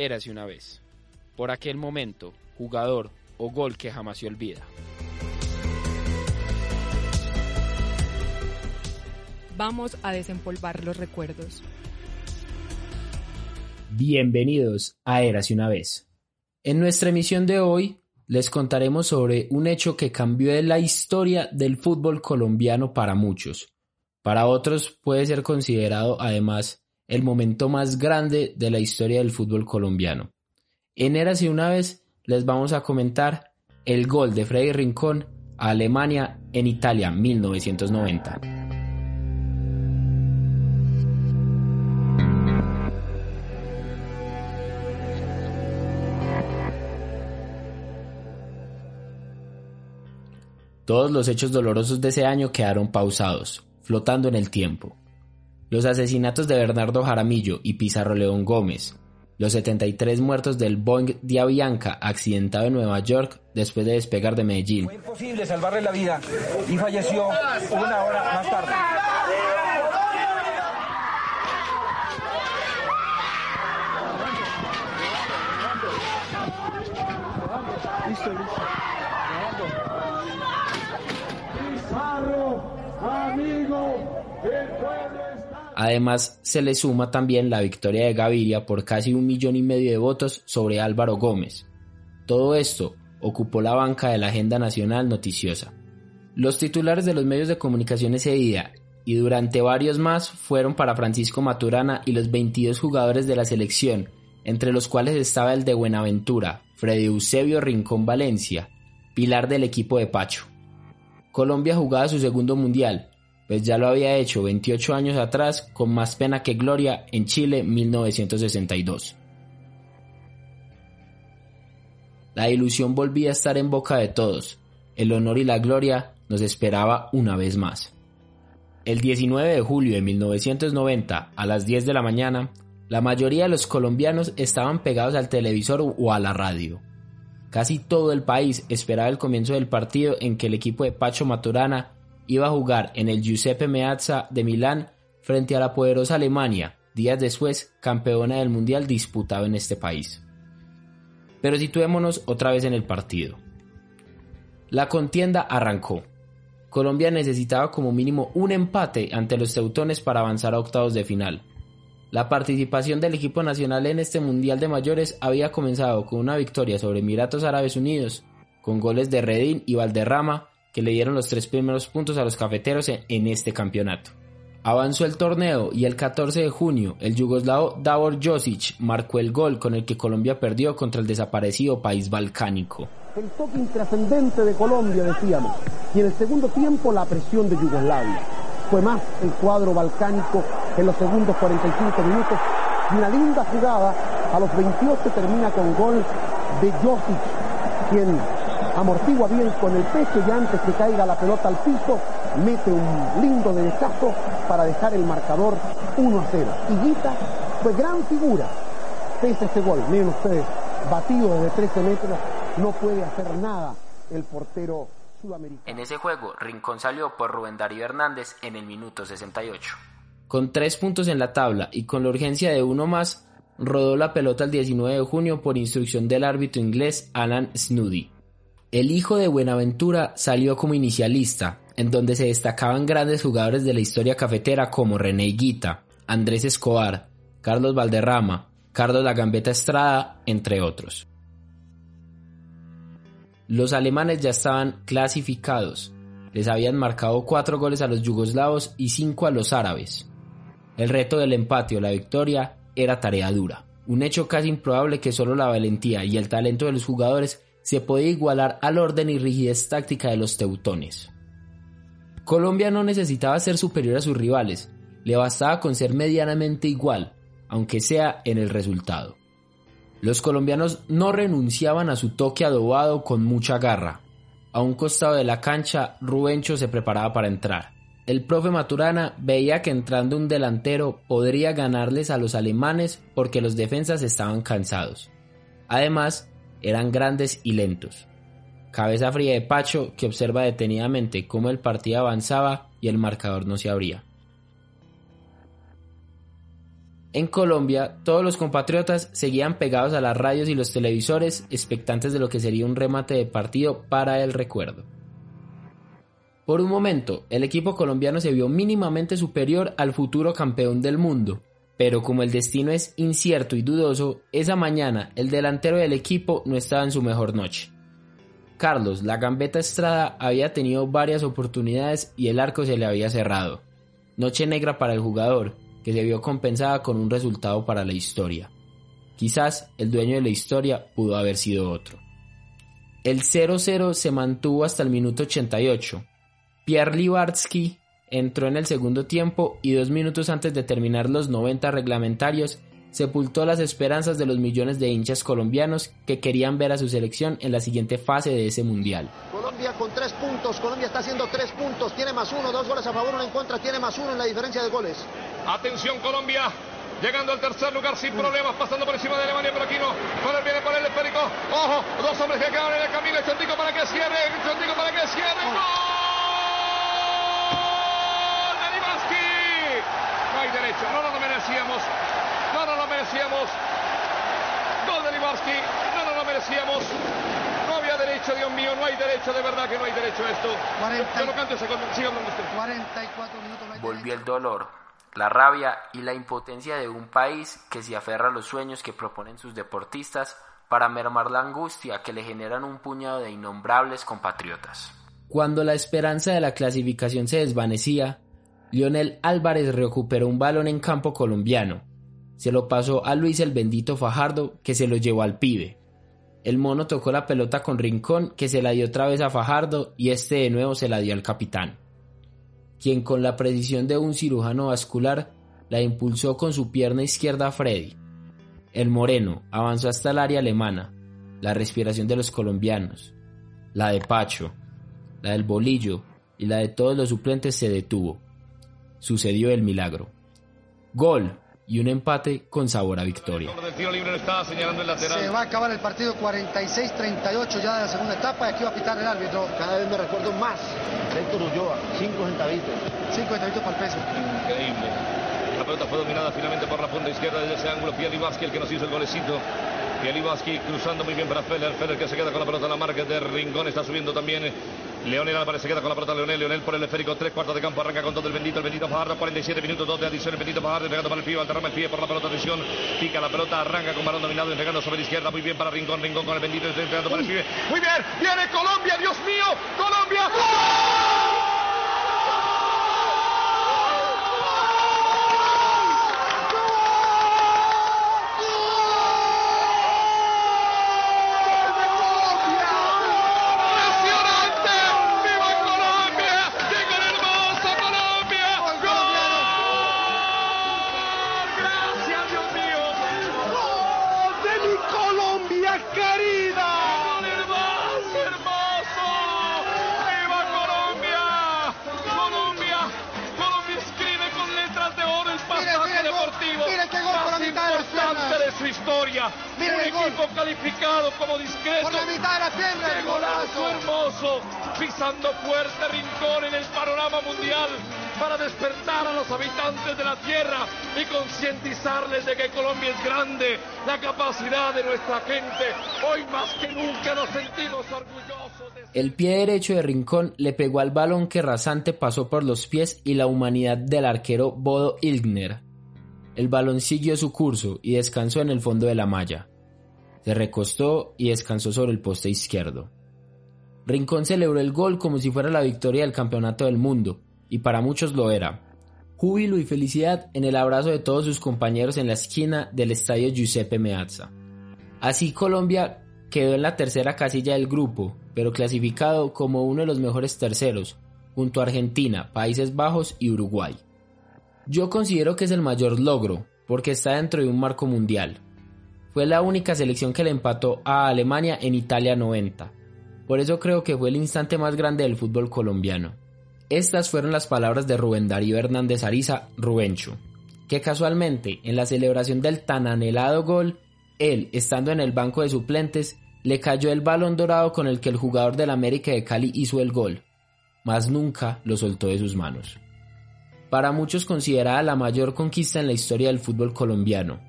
Érase una vez. Por aquel momento, jugador o gol que jamás se olvida. Vamos a desempolvar los recuerdos. Bienvenidos a Érase una vez. En nuestra emisión de hoy les contaremos sobre un hecho que cambió la historia del fútbol colombiano para muchos. Para otros puede ser considerado además el momento más grande de la historia del fútbol colombiano. En Érase una vez les vamos a comentar el gol de Freddy Rincón a Alemania en Italia 1990. Todos los hechos dolorosos de ese año quedaron pausados, flotando en el tiempo. Los asesinatos de Bernardo Jaramillo y Pizarro León Gómez, los 73 muertos del Boeing de Avianca accidentado en Nueva York después de despegar de Medellín. Fue imposible salvarle la vida y falleció una hora más tarde. Listo, listo. Pizarro, amigo, el pueblo. Además, se le suma también la victoria de Gaviria por casi un millón y medio de votos sobre Álvaro Gómez. Todo esto ocupó la banca de la agenda nacional noticiosa. Los titulares de los medios de comunicación ese día y durante varios más fueron para Francisco Maturana y los 22 jugadores de la selección, entre los cuales estaba el de Buenaventura, Freddy Eusebio Rincón Valencia, pilar del equipo de Pacho. Colombia jugaba su segundo mundial, pues ya lo había hecho 28 años atrás con más pena que gloria en Chile 1962. La ilusión volvía a estar en boca de todos, el honor y la gloria nos esperaba una vez más. El 19 de julio de 1990, a las 10 de la mañana, la mayoría de los colombianos estaban pegados al televisor o a la radio. Casi todo el país esperaba el comienzo del partido en que el equipo de Pacho Maturana iba a jugar en el Giuseppe Meazza de Milán frente a la poderosa Alemania, días después campeona del Mundial disputado en este país. Pero situémonos otra vez en el partido. La contienda arrancó. Colombia necesitaba como mínimo un empate ante los teutones para avanzar a octavos de final. La participación del equipo nacional en este Mundial de Mayores había comenzado con una victoria sobre Emiratos Árabes Unidos, con goles de Redín y Valderrama que le dieron los tres primeros puntos a los cafeteros en este campeonato. Avanzó el torneo y el 14 de junio el yugoslavo Davor Josic marcó el gol con el que Colombia perdió contra el desaparecido país balcánico. El toque intrascendente de Colombia, decíamos, y en el segundo tiempo la presión de Yugoslavia. Fue más el cuadro balcánico en los segundos 45 minutos y una linda jugada a los 28 termina con gol de Josic, quien amortigua bien con el pecho y antes que caiga la pelota al piso, mete un lindo derechazo para dejar el marcador 1 a 0. Y Guita fue gran figura pese a ese gol. Miren ustedes, batido desde 13 metros, no puede hacer nada el portero sudamericano. En ese juego, Rincón salió por Rubén Darío Hernández en el minuto 68. Con tres puntos en la tabla y con la urgencia de uno más, rodó la pelota el 19 de junio por instrucción del árbitro inglés Alan Snoody. El hijo de Buenaventura salió como inicialista, en donde se destacaban grandes jugadores de la historia cafetera como René Guita, Andrés Escobar, Carlos Valderrama, Carlos La Gambeta Estrada, entre otros. Los alemanes ya estaban clasificados, les habían marcado cuatro goles a los yugoslavos y cinco a los árabes. El reto del empate o la victoria era tarea dura, un hecho casi improbable que solo la valentía y el talento de los jugadores se podía igualar al orden y rigidez táctica de los teutones. Colombia no necesitaba ser superior a sus rivales, le bastaba con ser medianamente igual, aunque sea en el resultado. Los colombianos no renunciaban a su toque adobado con mucha garra. A un costado de la cancha, Rubencho se preparaba para entrar. El profe Maturana veía que entrando un delantero podría ganarles a los alemanes porque los defensas estaban cansados. Además, eran grandes y lentos. Cabeza fría de Pacho que observa detenidamente cómo el partido avanzaba y el marcador no se abría. En Colombia, todos los compatriotas seguían pegados a las radios y los televisores, expectantes de lo que sería un remate de partido para el recuerdo. Por un momento, el equipo colombiano se vio mínimamente superior al futuro campeón del mundo, pero como el destino es incierto y dudoso, esa mañana el delantero del equipo no estaba en su mejor noche. Carlos, la gambeta Estrada, había tenido varias oportunidades y el arco se le había cerrado. Noche negra para el jugador, que se vio compensada con un resultado para la historia. Quizás el dueño de la historia pudo haber sido otro. El 0-0 se mantuvo hasta el minuto 88. Pierre Libarsky entró en el segundo tiempo y dos minutos antes de terminar los 90 reglamentarios sepultó las esperanzas de los millones de hinchas colombianos que querían ver a su selección en la siguiente fase de ese mundial. Colombia con tres puntos, Colombia está haciendo tres puntos, tiene más uno, dos goles a favor, uno en contra, tiene más uno en la diferencia de goles. Atención Colombia, llegando al tercer lugar sin problemas, pasando por encima de Alemania, pero aquí no. Con viene por el esférico. Ojo, dos hombres que quedan en el camino. Chontico para que cierre, Chontico para que cierre. ¡Gol! ¡De Libaski! Derecho, no nos lo merecíamos. No nos lo merecíamos. Gol de Libaski, no nos lo merecíamos. No había derecho, Dios mío, no hay derecho, de verdad que no hay derecho a esto. 40, Yo no canto ese siga hablando usted. 44 minutos. No Volvió el dolor la rabia y la impotencia de un país que se aferra a los sueños que proponen sus deportistas para mermar la angustia que le generan un puñado de innombrables compatriotas. Cuando la esperanza de la clasificación se desvanecía, Lionel Álvarez recuperó un balón en campo colombiano. Se lo pasó a Luis el bendito Fajardo, que se lo llevó al pibe. El mono tocó la pelota con Rincón, que se la dio otra vez a Fajardo, y este de nuevo se la dio al capitán quien con la precisión de un cirujano vascular la impulsó con su pierna izquierda a Freddy. El moreno avanzó hasta el área alemana, la respiración de los colombianos, la de Pacho, la del bolillo y la de todos los suplentes se detuvo. Sucedió el milagro. Gol y un empate con sabor a victoria. Se va a acabar el partido 46-38 ya de la segunda etapa y aquí va a pitar el árbitro. Cada vez me recuerdo más. Héctor Ulloa, 5 centavitos. 5 centavitos para el peso. Increíble. La pelota fue dominada finalmente por la punta izquierda desde ese ángulo. Pialibaski, el que nos hizo el golecito. Pialibaski cruzando muy bien para Feller. Feller que se queda con la pelota en la marca de Rincón. Está subiendo también Leonel Álvarez se queda con la pelota. Leonel, Leonel por el esférico. Tres cuartos de campo. Arranca con todo el bendito. El bendito Fajardo. 47 minutos. Dos de adición. El bendito Fajardo. Pegando para el pie. Alterrama el pie por la pelota. Atención. Pica la pelota. Arranca con balón dominado. Entregando sobre la izquierda. Muy bien para Rincón. Rincón con el bendito. Entregando para el pie. Muy bien. Viene Colombia. Dios mío. Colombia. Calificado como discreto. Por la mitad de la pierna. ¡Qué golazo hermoso! Pisando fuerte rincón en el panorama mundial para despertar a los habitantes de la tierra y concientizarles de que Colombia es grande, la capacidad de nuestra gente. Hoy más que nunca nos sentimos orgullosos. De... El pie derecho de Rincón le pegó al balón que rasante pasó por los pies y la humanidad del arquero Bodo Ilgner el balón siguió su curso y descansó en el fondo de la malla. Se recostó y descansó sobre el poste izquierdo. Rincón celebró el gol como si fuera la victoria del campeonato del mundo, y para muchos lo era. Júbilo y felicidad en el abrazo de todos sus compañeros en la esquina del estadio Giuseppe Meazza. Así Colombia quedó en la tercera casilla del grupo, pero clasificado como uno de los mejores terceros, junto a Argentina, Países Bajos y Uruguay. Yo considero que es el mayor logro, porque está dentro de un marco mundial. Fue la única selección que le empató a Alemania en Italia 90. Por eso creo que fue el instante más grande del fútbol colombiano. Estas fueron las palabras de Rubén Darío Hernández Ariza, Rubencho, que casualmente en la celebración del tan anhelado gol, él, estando en el banco de suplentes, le cayó el balón dorado con el que el jugador del América de Cali hizo el gol, mas nunca lo soltó de sus manos. Para muchos considerada la mayor conquista en la historia del fútbol colombiano.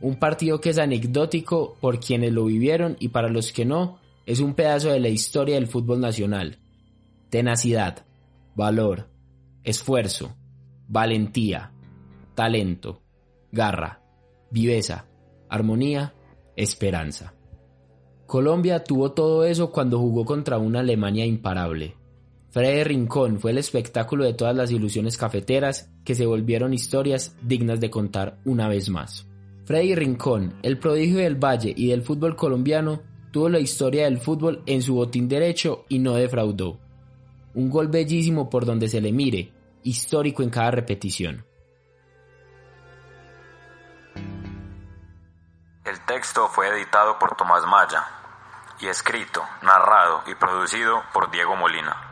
Un partido que es anecdótico por quienes lo vivieron y para los que no, es un pedazo de la historia del fútbol nacional. Tenacidad, valor, esfuerzo, valentía, talento, garra, viveza, armonía, esperanza. Colombia tuvo todo eso cuando jugó contra una Alemania imparable. Freddy Rincón fue el espectáculo de todas las ilusiones cafeteras que se volvieron historias dignas de contar una vez más. Freddy Rincón, el prodigio del Valle y del fútbol colombiano, tuvo la historia del fútbol en su botín derecho y no defraudó. Un gol bellísimo por donde se le mire, histórico en cada repetición. El texto fue editado por Tomás Maya y escrito, narrado y producido por Diego Molina.